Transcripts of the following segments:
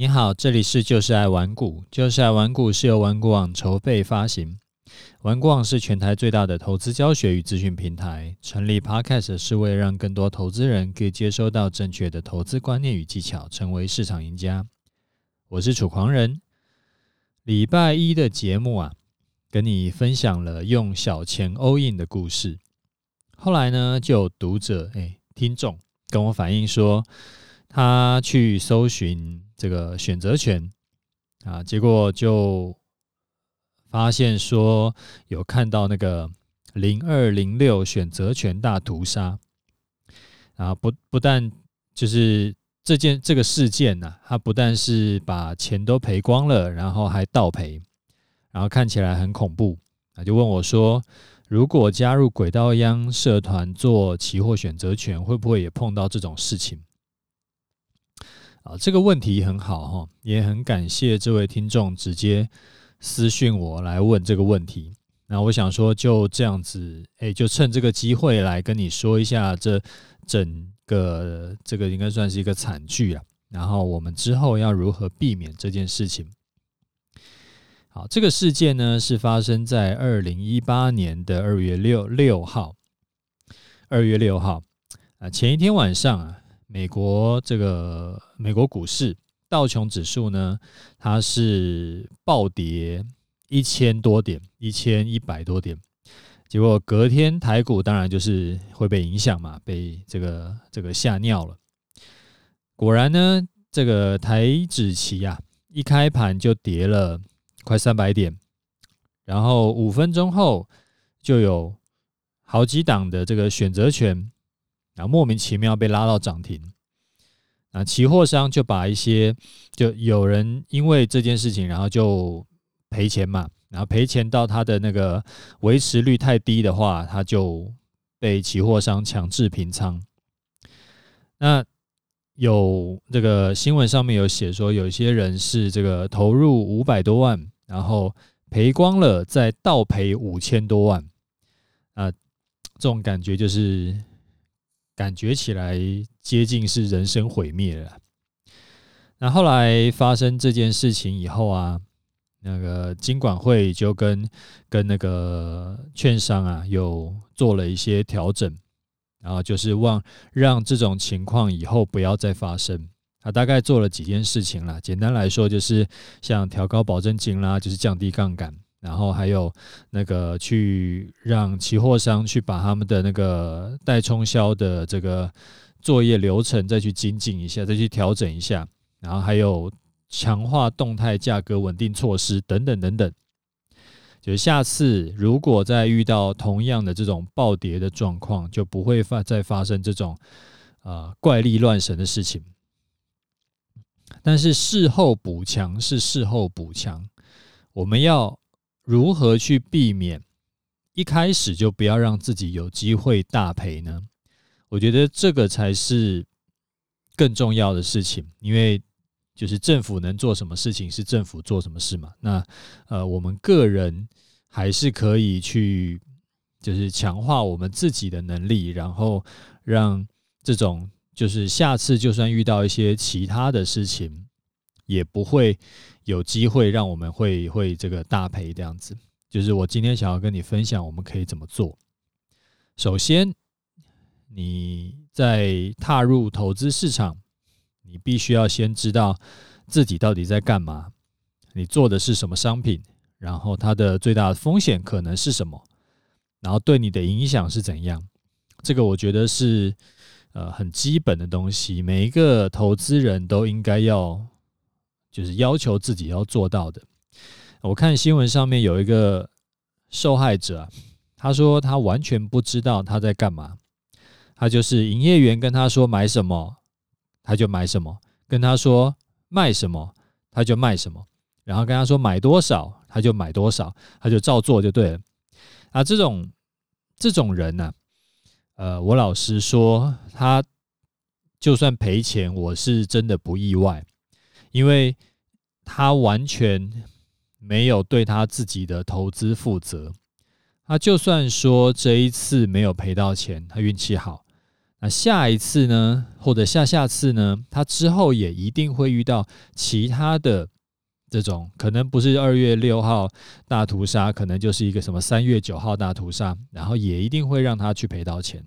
你好，这里是就是爱玩股，就是爱玩股是由玩股网筹备发行。玩股网是全台最大的投资教学与资讯平台。成立 Podcast 是为了让更多投资人可以接收到正确的投资观念与技巧，成为市场赢家。我是楚狂人。礼拜一的节目啊，跟你分享了用小钱 all in 的故事。后来呢，就读者哎，听众跟我反映说，他去搜寻。这个选择权。啊，结果就发现说有看到那个零二零六选择权大屠杀。啊，不不但就是这件这个事件呢，他不但是把钱都赔光了，然后还倒赔，然后看起来很恐怖。啊，就问我说，如果加入轨道央社团做期货选择权，会不会也碰到这种事情？啊，这个问题很好哈，也很感谢这位听众直接私讯我来问这个问题。那我想说，就这样子，哎，就趁这个机会来跟你说一下这整个这个应该算是一个惨剧了。然后我们之后要如何避免这件事情？好，这个事件呢是发生在二零一八年的二月六六号，二月六号啊，前一天晚上啊。美国这个美国股市道琼指数呢，它是暴跌一千多点，一千一百多点。结果隔天台股当然就是会被影响嘛，被这个这个吓尿了。果然呢，这个台指期啊，一开盘就跌了快三百点，然后五分钟后就有好几档的这个选择权。然后莫名其妙被拉到涨停，啊，期货商就把一些就有人因为这件事情，然后就赔钱嘛，然后赔钱到他的那个维持率太低的话，他就被期货商强制平仓。那有这个新闻上面有写说，有些人是这个投入五百多万，然后赔光了，再倒赔五千多万，啊，这种感觉就是。感觉起来接近是人生毁灭了。那后来发生这件事情以后啊，那个金管会就跟跟那个券商啊，有做了一些调整，然后就是望让这种情况以后不要再发生。他大概做了几件事情啦，简单来说就是像调高保证金啦，就是降低杠杆。然后还有那个去让期货商去把他们的那个待冲销的这个作业流程再去精进一下，再去调整一下。然后还有强化动态价格稳定措施等等等等。就是下次如果再遇到同样的这种暴跌的状况，就不会发再发生这种啊怪力乱神的事情。但是事后补强是事后补强，我们要。如何去避免一开始就不要让自己有机会大赔呢？我觉得这个才是更重要的事情，因为就是政府能做什么事情是政府做什么事嘛。那呃，我们个人还是可以去就是强化我们自己的能力，然后让这种就是下次就算遇到一些其他的事情，也不会。有机会让我们会会这个大赔这样子，就是我今天想要跟你分享，我们可以怎么做。首先，你在踏入投资市场，你必须要先知道自己到底在干嘛，你做的是什么商品，然后它的最大的风险可能是什么，然后对你的影响是怎样。这个我觉得是呃很基本的东西，每一个投资人都应该要。就是要求自己要做到的。我看新闻上面有一个受害者啊，他说他完全不知道他在干嘛。他就是营业员跟他说买什么，他就买什么；跟他说卖什么，他就卖什么。然后跟他说买多少，他就买多少，他就照做就对了。啊，这种这种人呢，呃，我老实说，他就算赔钱，我是真的不意外。因为他完全没有对他自己的投资负责，他就算说这一次没有赔到钱，他运气好，那下一次呢，或者下下次呢，他之后也一定会遇到其他的这种，可能不是二月六号大屠杀，可能就是一个什么三月九号大屠杀，然后也一定会让他去赔到钱。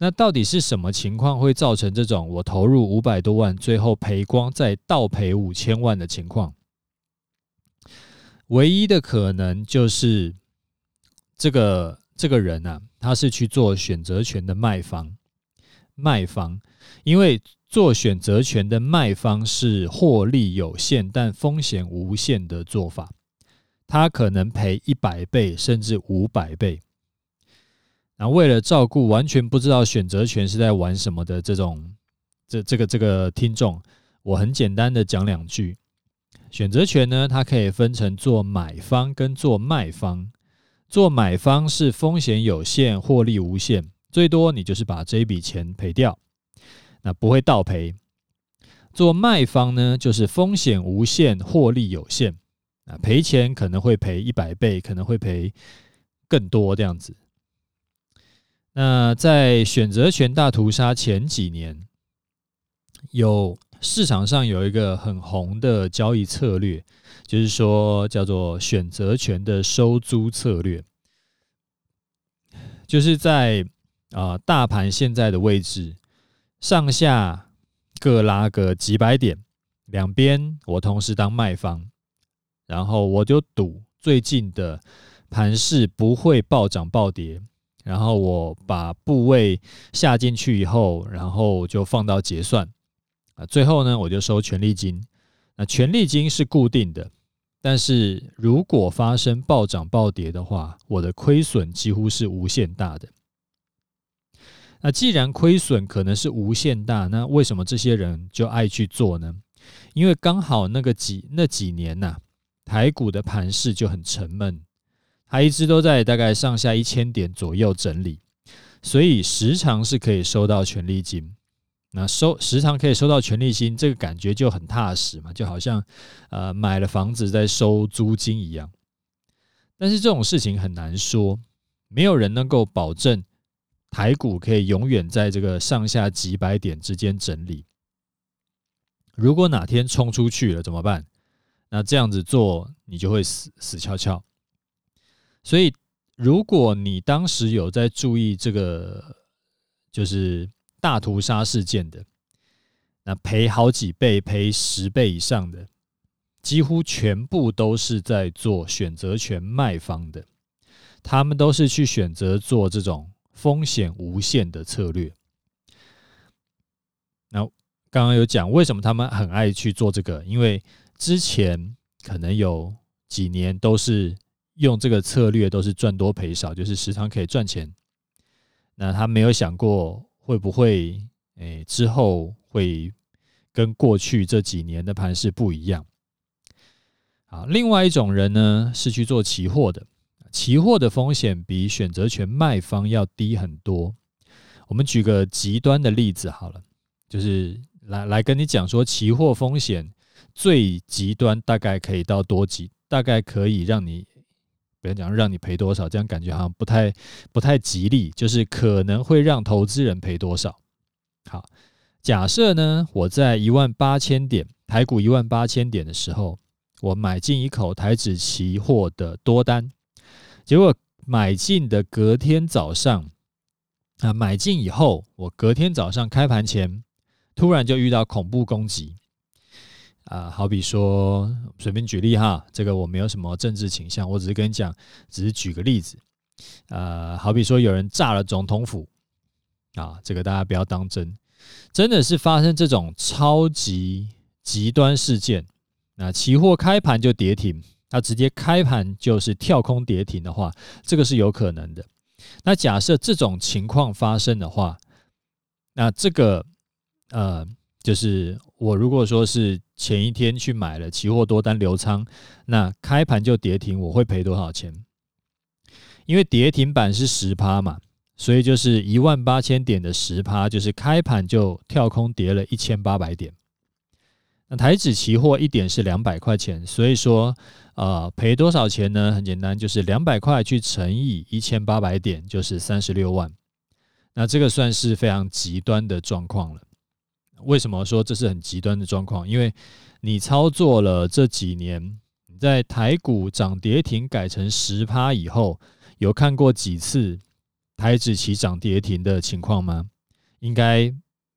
那到底是什么情况会造成这种我投入五百多万，最后赔光再倒赔五千万的情况？唯一的可能就是这个这个人啊，他是去做选择权的卖方，卖方，因为做选择权的卖方是获利有限但风险无限的做法，他可能赔一百倍甚至五百倍。那为了照顾完全不知道选择权是在玩什么的这种这这个这个听众，我很简单的讲两句。选择权呢，它可以分成做买方跟做卖方。做买方是风险有限，获利无限，最多你就是把这一笔钱赔掉，那不会倒赔。做卖方呢，就是风险无限，获利有限，啊，赔钱可能会赔一百倍，可能会赔更多这样子。那在选择权大屠杀前几年，有。市场上有一个很红的交易策略，就是说叫做选择权的收租策略，就是在啊大盘现在的位置上下各拉个几百点，两边我同时当卖方，然后我就赌最近的盘势不会暴涨暴跌，然后我把部位下进去以后，然后就放到结算。啊，最后呢，我就收权利金。那权利金是固定的，但是如果发生暴涨暴跌的话，我的亏损几乎是无限大的。那既然亏损可能是无限大，那为什么这些人就爱去做呢？因为刚好那个几那几年呐、台股的盘势就很沉闷，它一直都在大概上下一千点左右整理，所以时常是可以收到权利金。那收时常可以收到权利金，这个感觉就很踏实嘛，就好像呃买了房子在收租金一样。但是这种事情很难说，没有人能够保证台股可以永远在这个上下几百点之间整理。如果哪天冲出去了怎么办？那这样子做你就会死死翘翘。所以如果你当时有在注意这个，就是。大屠杀事件的，那赔好几倍、赔十倍以上的，几乎全部都是在做选择权卖方的，他们都是去选择做这种风险无限的策略。那刚刚有讲为什么他们很爱去做这个，因为之前可能有几年都是用这个策略，都是赚多赔少，就是时常可以赚钱。那他没有想过。会不会诶之后会跟过去这几年的盘势不一样？好，另外一种人呢是去做期货的，期货的风险比选择权卖方要低很多。我们举个极端的例子好了，就是来来跟你讲说，期货风险最极端大概可以到多极，大概可以让你。不要讲让你赔多少，这样感觉好像不太不太吉利，就是可能会让投资人赔多少。好，假设呢，我在一万八千点台股一万八千点的时候，我买进一口台指期货的多单，结果买进的隔天早上啊，买进以后，我隔天早上开盘前突然就遇到恐怖攻击。啊，好比说，随便举例哈，这个我没有什么政治倾向，我只是跟你讲，只是举个例子。呃，好比说有人炸了总统府，啊，这个大家不要当真，真的是发生这种超级极端事件，那期货开盘就跌停，那直接开盘就是跳空跌停的话，这个是有可能的。那假设这种情况发生的话，那这个呃。就是我如果说是前一天去买了期货多单留仓，那开盘就跌停，我会赔多少钱？因为跌停板是十趴嘛，所以就是一万八千点的十趴，就是开盘就跳空跌了一千八百点。那台指期货一点是两百块钱，所以说呃赔多少钱呢？很简单，就是两百块去乘以一千八百点，就是三十六万。那这个算是非常极端的状况了。为什么说这是很极端的状况？因为你操作了这几年，你在台股涨跌停改成十趴以后，有看过几次台指期涨跌停的情况吗？应该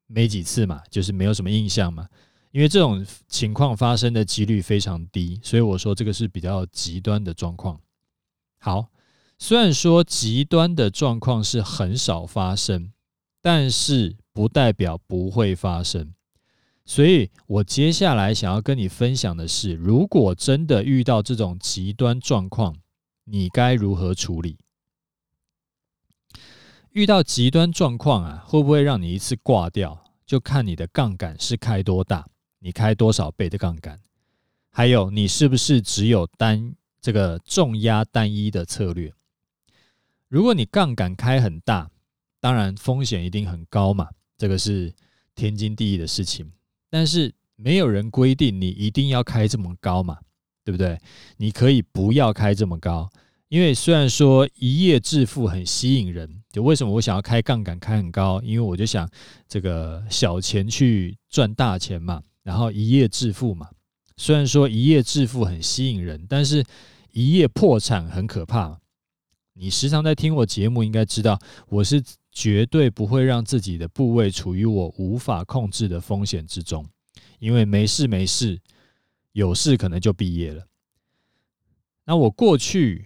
没几次嘛，就是没有什么印象嘛。因为这种情况发生的几率非常低，所以我说这个是比较极端的状况。好，虽然说极端的状况是很少发生，但是。不代表不会发生，所以我接下来想要跟你分享的是，如果真的遇到这种极端状况，你该如何处理？遇到极端状况啊，会不会让你一次挂掉？就看你的杠杆是开多大，你开多少倍的杠杆，还有你是不是只有单这个重压单一的策略？如果你杠杆开很大，当然风险一定很高嘛。这个是天经地义的事情，但是没有人规定你一定要开这么高嘛，对不对？你可以不要开这么高，因为虽然说一夜致富很吸引人，就为什么我想要开杠杆开很高？因为我就想这个小钱去赚大钱嘛，然后一夜致富嘛。虽然说一夜致富很吸引人，但是一夜破产很可怕。你时常在听我节目，应该知道我是。绝对不会让自己的部位处于我无法控制的风险之中，因为没事没事，有事可能就毕业了。那我过去，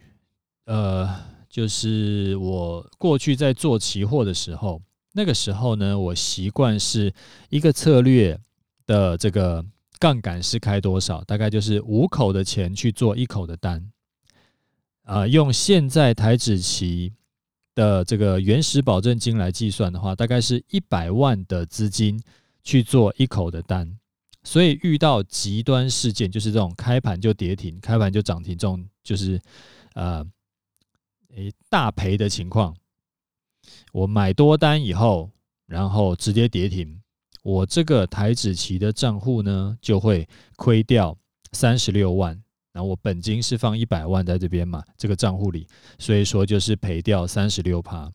呃，就是我过去在做期货的时候，那个时候呢，我习惯是一个策略的这个杠杆是开多少，大概就是五口的钱去做一口的单，啊、用现在台指期。的这个原始保证金来计算的话，大概是一百万的资金去做一口的单，所以遇到极端事件，就是这种开盘就跌停、开盘就涨停这种，就是呃，诶大赔的情况。我买多单以后，然后直接跌停，我这个台子期的账户呢就会亏掉三十六万。然后我本金是放一百万在这边嘛，这个账户里，所以说就是赔掉三十六趴。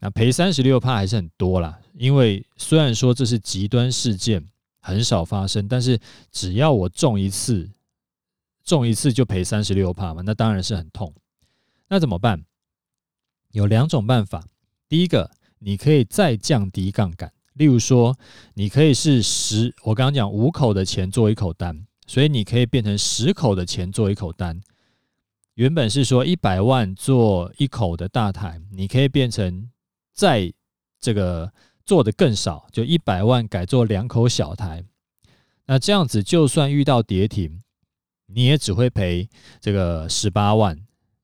那赔三十六趴还是很多啦，因为虽然说这是极端事件，很少发生，但是只要我中一次，中一次就赔三十六趴嘛，那当然是很痛。那怎么办？有两种办法。第一个，你可以再降低杠杆，例如说，你可以是十，我刚刚讲五口的钱做一口单。所以你可以变成十口的钱做一口单，原本是说一百万做一口的大台，你可以变成再这个做的更少，就一百万改做两口小台。那这样子就算遇到跌停，你也只会赔这个十八万，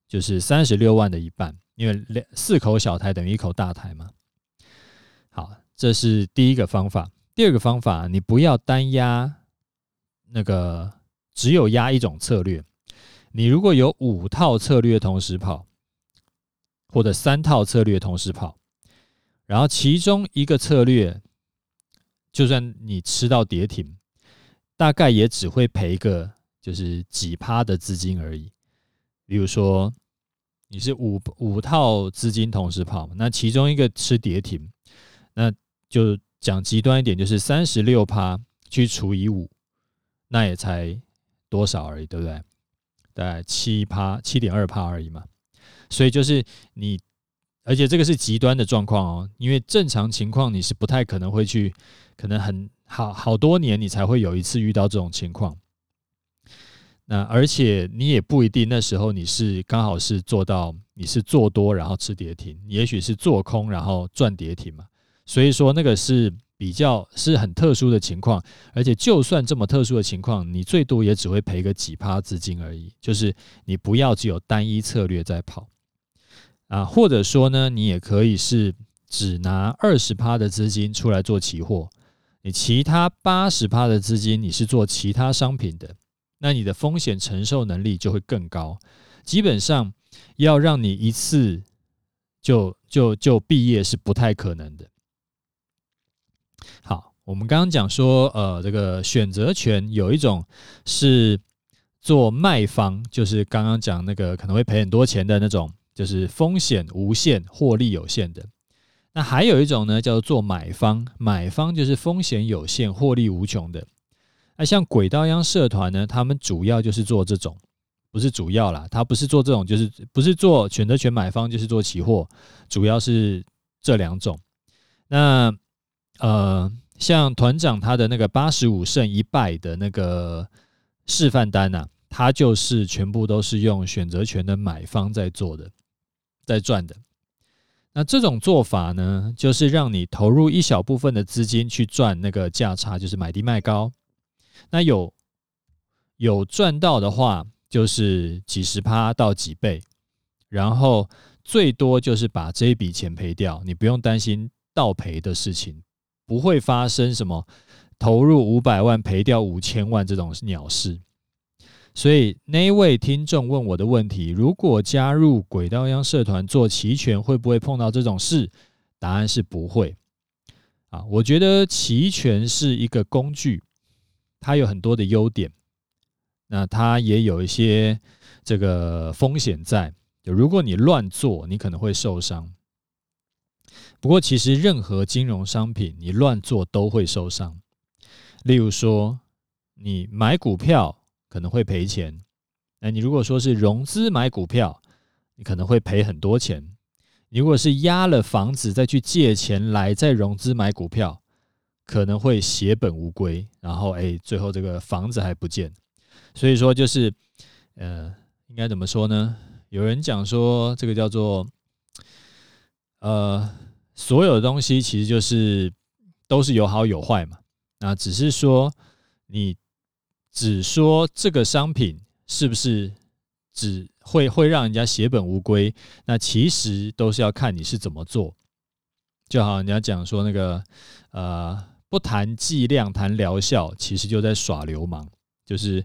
就是三十六万的一半，因为两四口小台等于一口大台嘛。好，这是第一个方法。第二个方法，你不要单压。那个只有压一种策略，你如果有五套策略同时跑，或者三套策略同时跑，然后其中一个策略，就算你吃到跌停，大概也只会赔个就是几趴的资金而已。比如说你是五五套资金同时跑，那其中一个吃跌停，那就讲极端一点，就是三十六趴去除以五。那也才多少而已，对不对？大概七趴，七点二趴而已嘛。所以就是你，而且这个是极端的状况哦，因为正常情况你是不太可能会去，可能很好好多年你才会有一次遇到这种情况。那而且你也不一定那时候你是刚好是做到你是做多然后吃跌停，也许是做空然后赚跌停嘛。所以说那个是。比较是很特殊的情况，而且就算这么特殊的情况，你最多也只会赔个几趴资金而已。就是你不要只有单一策略在跑啊，或者说呢，你也可以是只拿二十趴的资金出来做期货，你其他八十趴的资金你是做其他商品的，那你的风险承受能力就会更高。基本上要让你一次就就就毕业是不太可能的。好，我们刚刚讲说，呃，这个选择权有一种是做卖方，就是刚刚讲那个可能会赔很多钱的那种，就是风险无限、获利有限的。那还有一种呢，叫做买方，买方就是风险有限、获利无穷的。那像轨道央社团呢，他们主要就是做这种，不是主要啦，他不是做这种，就是不是做选择权买方，就是做期货，主要是这两种。那呃，像团长他的那个八十五胜一败的那个示范单呐、他就是全部都是用选择权的买方在做的，在赚的。那这种做法呢，就是让你投入一小部分的资金去赚那个价差，就是买低卖高。那有有赚到的话，就是几十趴到几倍，然后最多就是把这一笔钱赔掉，你不用担心倒赔的事情，不会发生什么投入五百万赔掉五千万这种鸟事。所以那位听众问我的问题：如果加入轨道央社团做期权，会不会碰到这种事？答案是不会。啊，我觉得期权是一个工具，它有很多的优点，那它也有一些这个风险在。就如果你乱做，你可能会受伤。不过，其实任何金融商品你乱做都会受伤。例如说，你买股票。可能会赔钱。那你如果说是融资买股票，你可能会赔很多钱。你如果是押了房子再去借钱来再融资买股票，可能会血本无归。然后哎，最后这个房子还不见。所以说就是，呃，应该怎么说呢？有人讲说这个叫做，呃，所有的东西其实就是都是有好有坏嘛。那只是说你。只说这个商品是不是只会会让人家血本无归？那其实都是要看你是怎么做。就好，人家讲说那个呃，不谈剂量谈疗效，其实就在耍流氓。就是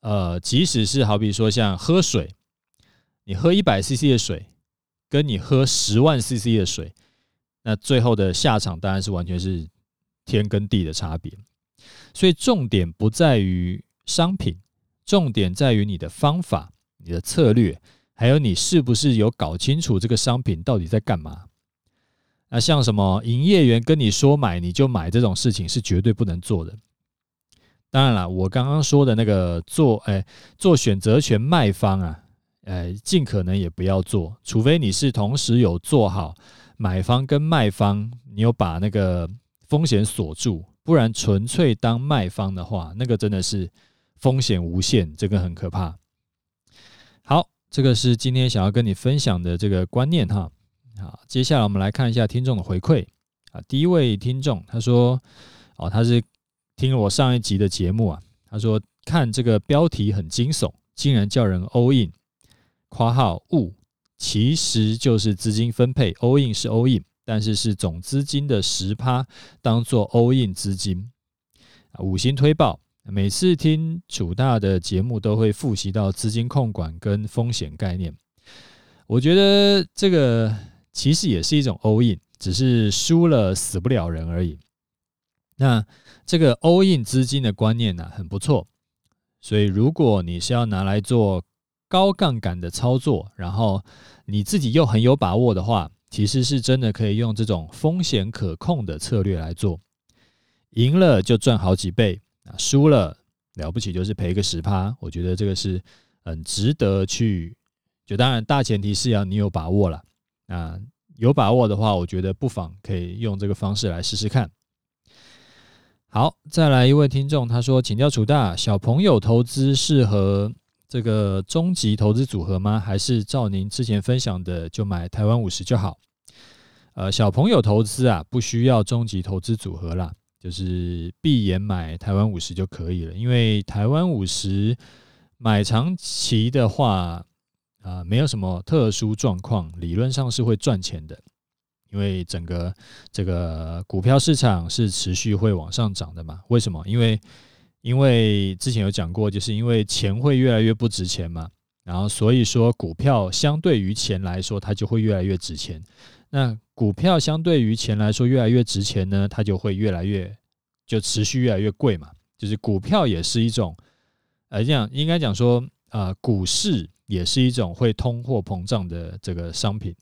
呃，即使是好比说像喝水，你喝一百 CC 的水，跟你喝十万 CC 的水，那最后的下场当然是完全是天跟地的差别。所以重点不在于商品，重点在于你的方法、你的策略，还有你是不是有搞清楚这个商品到底在干嘛。那像什么营业员跟你说买你就买这种事情是绝对不能做的。当然了，我刚刚说的那个做，哎，做选择权卖方啊，哎，尽可能也不要做，除非你是同时有做好买方跟卖方，你有把那个风险锁住。不然，纯粹当卖方的话，那个真的是风险无限，这个很可怕。好，这个是今天想要跟你分享的这个观念哈。好，接下来我们来看一下听众的回馈啊。第一位听众他说：“哦，他是听了我上一集的节目啊。他说看这个标题很惊悚，竟然叫人 all in（ 括号物），其实就是资金分配，all in 是 all in。”但是是总资金的十趴，当做 all in 资金。五星推爆，每次听楚大的节目都会复习到资金控管跟风险概念。我觉得这个其实也是一种 all in，只是输了死不了人而已。那这个 all in 资金的观念呢，很不错。所以如果你是要拿来做高杠杆的操作，然后你自己又很有把握的话，其实是真的可以用这种风险可控的策略来做，赢了就赚好几倍啊，输了了不起就是赔个十趴。我觉得这个是很值得去，就当然大前提是要你有把握了。啊有把握的话，我觉得不妨可以用这个方式来试试看。好，再来一位听众，他说：“请教楚大，小朋友投资适合？”这个终极投资组合吗？还是照您之前分享的，就买台湾五十就好？呃，小朋友投资啊，不需要终极投资组合啦，就是闭眼买台湾五十就可以了。因为台湾五十买长期的话，啊、呃，没有什么特殊状况，理论上是会赚钱的。因为整个这个股票市场是持续会往上涨的嘛？为什么？因为因为之前有讲过，就是因为钱会越来越不值钱嘛，然后所以说股票相对于钱来说，它就会越来越值钱。那股票相对于钱来说越来越值钱呢，它就会越来越就持续越来越贵嘛。就是股票也是一种，呃，这样应该讲说，啊，股市也是一种会通货膨胀的这个商品。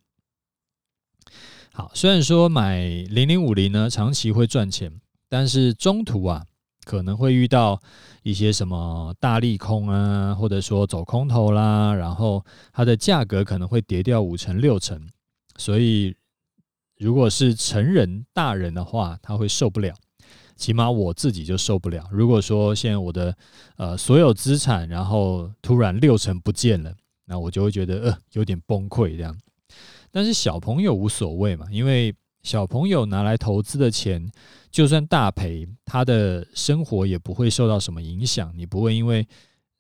好，虽然说买零零五零呢，长期会赚钱，但是中途啊，可能会遇到一些什么大利空啊，或者说走空头啦，然后它的价格可能会跌掉五成六成，所以如果是成人大人的话，他会受不了，起码我自己就受不了。如果说现在我的呃所有资产，然后突然六成不见了，那我就会觉得呃有点崩溃这样。但是小朋友无所谓嘛，因为小朋友拿来投资的钱，就算大赔，他的生活也不会受到什么影响。你不会因为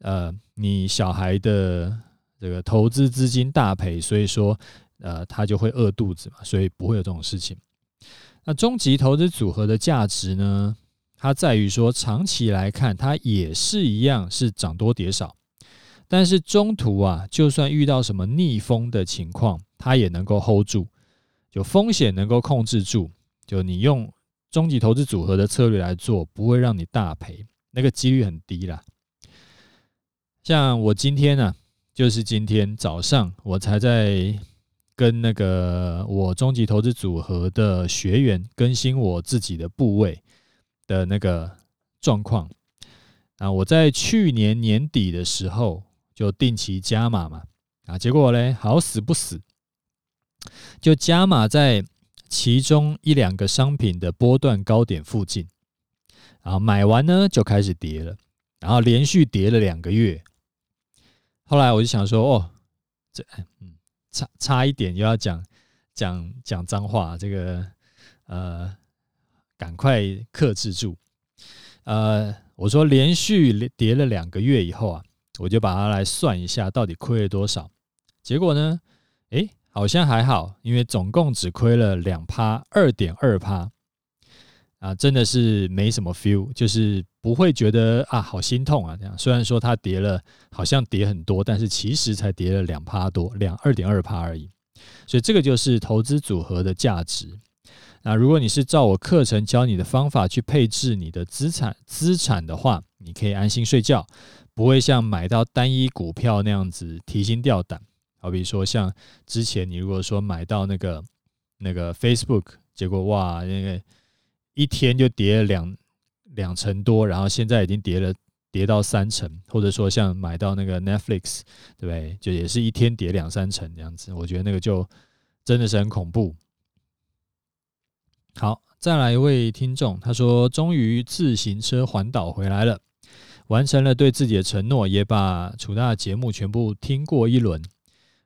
呃你小孩的这个投资资金大赔，所以说呃他就会饿肚子嘛，所以不会有这种事情。那终极投资组合的价值呢，它在于说长期来看，它也是一样是涨多跌少，但是中途啊，就算遇到什么逆风的情况。它也能够 hold 住，就风险能够控制住，就你用终极投资组合的策略来做，不会让你大赔，那个几率很低啦。像我今天呢、啊，就是今天早上我才在跟那个我终极投资组合的学员更新我自己的部位的那个状况啊，我在去年年底的时候就定期加码嘛，啊，结果嘞好死不死。就加码在其中一两个商品的波段高点附近，然后买完呢就开始跌了，然后连续跌了两个月。后来我就想说，哦，这嗯差差一点又要讲讲讲脏话，这个呃赶快克制住。呃，我说连续跌了两个月以后啊，我就把它来算一下到底亏了多少。结果呢，诶。好像还好，因为总共只亏了两趴，二点二趴啊，真的是没什么 feel，就是不会觉得啊好心痛啊这样。虽然说它跌了，好像跌很多，但是其实才跌了两趴多，两二点二趴而已。所以这个就是投资组合的价值。那如果你是照我课程教你的方法去配置你的资产资产的话，你可以安心睡觉，不会像买到单一股票那样子提心吊胆。好比说，像之前你如果说买到那个那个 Facebook，结果哇，那个一天就跌了两两成多，然后现在已经跌了跌到三成，或者说像买到那个 Netflix，对不对？就也是一天跌两三成这样子，我觉得那个就真的是很恐怖。好，再来一位听众，他说终于自行车环岛回来了，完成了对自己的承诺，也把楚大节目全部听过一轮。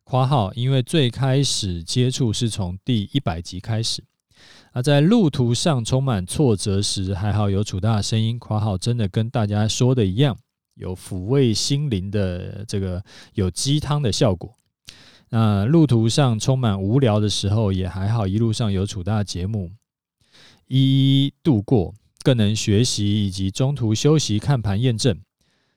括号，因为最开始接触是从第一百集开始，而在路途上充满挫折时，还好有楚大声音。括号真的跟大家说的一样，有抚慰心灵的这个有鸡汤的效果。那路途上充满无聊的时候，也还好，一路上有楚大节目一一度过，更能学习以及中途休息看盘验证。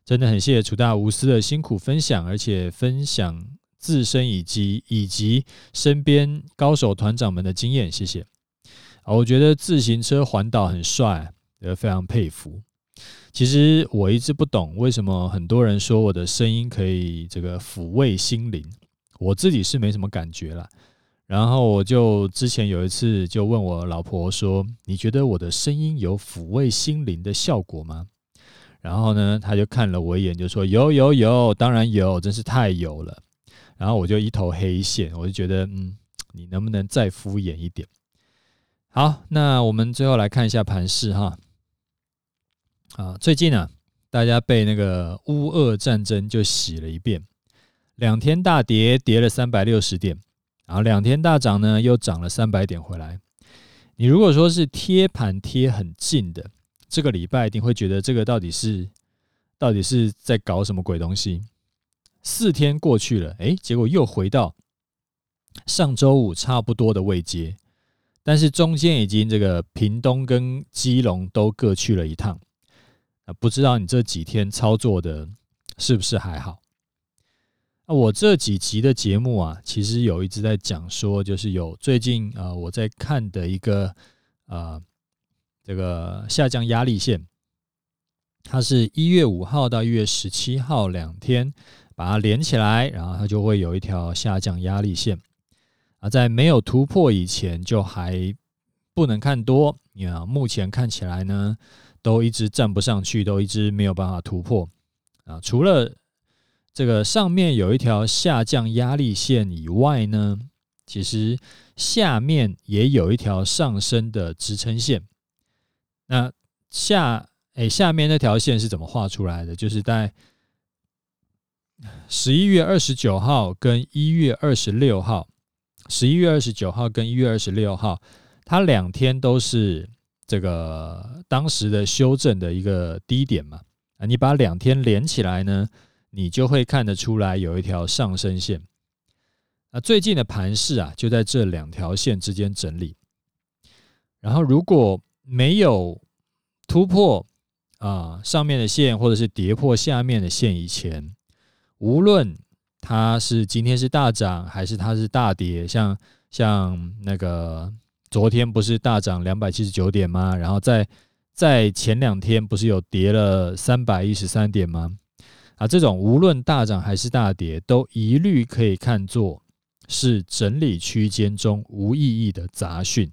真的很谢谢楚大无私的辛苦分享，而且分享。自身以及以及身边高手团长们的经验，谢谢。啊，我觉得自行车环岛很帅，也非常佩服。其实我一直不懂为什么很多人说我的声音可以这个抚慰心灵，我自己是没什么感觉啦。然后我就之前有一次就问我老婆说：“你觉得我的声音有抚慰心灵的效果吗？”然后呢，她就看了我一眼，就说：“有有有，当然有，真是太有了。”然后我就一头黑线，我就觉得，嗯，你能不能再敷衍一点？好，那我们最后来看一下盘势哈。啊，最近啊，大家被那个乌俄战争就洗了一遍，两天大跌，跌了三百六十点，然后两天大涨呢，又涨了三百点回来。你如果说是贴盘贴很近的，这个礼拜一定会觉得这个到底是到底是在搞什么鬼东西？四天过去了，诶，结果又回到上周五差不多的位阶，但是中间已经这个屏东跟基隆都各去了一趟，啊，不知道你这几天操作的是不是还好？啊，我这几集的节目啊，其实有一直在讲说，就是有最近啊我在看的一个啊这个下降压力线，它是一月五号到一月十七号两天。把它连起来，然后它就会有一条下降压力线啊，在没有突破以前就还不能看多，你看目前看起来呢，都一直站不上去，都一直没有办法突破啊。除了这个上面有一条下降压力线以外呢，其实下面也有一条上升的支撑线。那下诶，下面那条线是怎么画出来的？就是在十一月二十九号跟一月二十六号，十一月二十九号跟一月二十六号，它两天都是这个当时的修正的一个低点嘛。啊，你把两天连起来呢，你就会看得出来有一条上升线。那最近的盘势啊，就在这两条线之间整理。然后如果没有突破啊上面的线，或者是跌破下面的线以前，无论它是今天是大涨还是它是大跌，像像那个昨天不是大涨两百七十九点吗？然后在在前两天不是有跌了三百一十三点吗？啊，这种无论大涨还是大跌，都一律可以看作是整理区间中无意义的杂讯。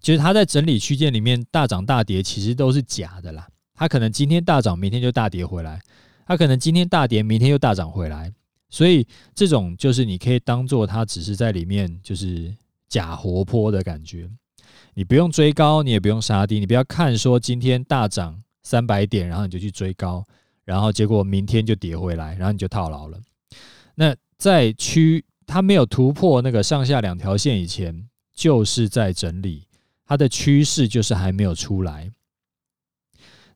就是它在整理区间里面大涨大跌，其实都是假的啦。它可能今天大涨，明天就大跌回来；它可能今天大跌，明天又大涨回来。所以这种就是你可以当做它只是在里面就是假活泼的感觉。你不用追高，你也不用杀低，你不要看说今天大涨三百点，然后你就去追高，然后结果明天就跌回来，然后你就套牢了。那在区它没有突破那个上下两条线以前，就是在整理。它的趋势就是还没有出来，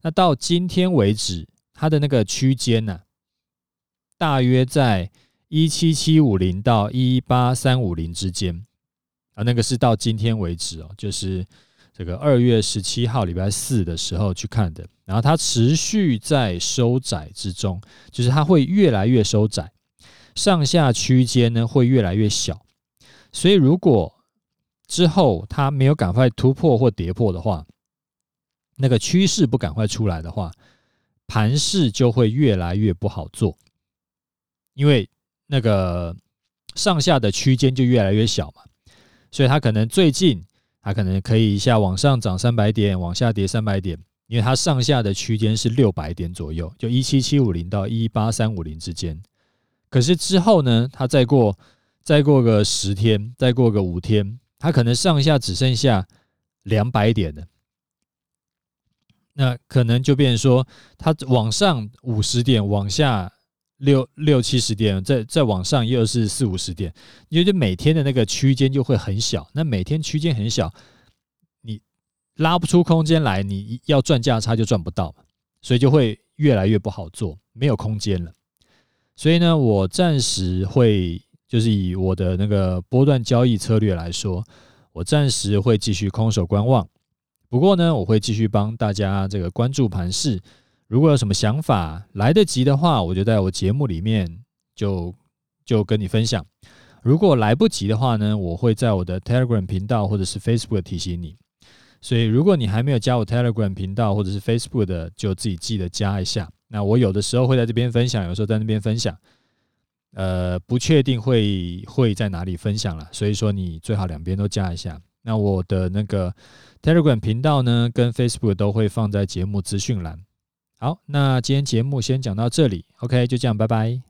那到今天为止，它的那个区间呢，大约在一七七五零到一八三五零之间。啊，那个是到今天为止哦，就是这个二月十七号礼拜四的时候去看的，然后它持续在收窄之中，就是它会越来越收窄，上下区间呢会越来越小，所以如果之后，它没有赶快突破或跌破的话，那个趋势不赶快出来的话，盘势就会越来越不好做，因为那个上下的区间就越来越小嘛，所以它可能最近它可能可以一下往上涨三百点，往下跌三百点，因为它上下的区间是六百点左右，就一七七五零到一八三五零之间。可是之后呢，它再过再过个十天，再过个五天。它可能上下只剩下两百点了，那可能就变成说，它往上五十点，往下六六七十点，再再往上又是四五十点，因为每天的那个区间就会很小。那每天区间很小，你拉不出空间来，你要赚价差就赚不到，所以就会越来越不好做，没有空间了。所以呢，我暂时会。就是以我的那个波段交易策略来说，我暂时会继续空手观望。不过呢，我会继续帮大家这个关注盘势。如果有什么想法来得及的话，我就在我节目里面就就跟你分享。如果来不及的话呢，我会在我的 Telegram 频道或者是 Facebook 提醒你。所以，如果你还没有加我 Telegram 频道或者是 Facebook 的，就自己记得加一下。那我有的时候会在这边分享，有时候在那边分享。呃，不确定会会在哪里分享了，所以说你最好两边都加一下。那我的那个 Telegram 频道呢，跟 Facebook 都会放在节目资讯栏。好，那今天节目先讲到这里，OK，就这样，拜拜。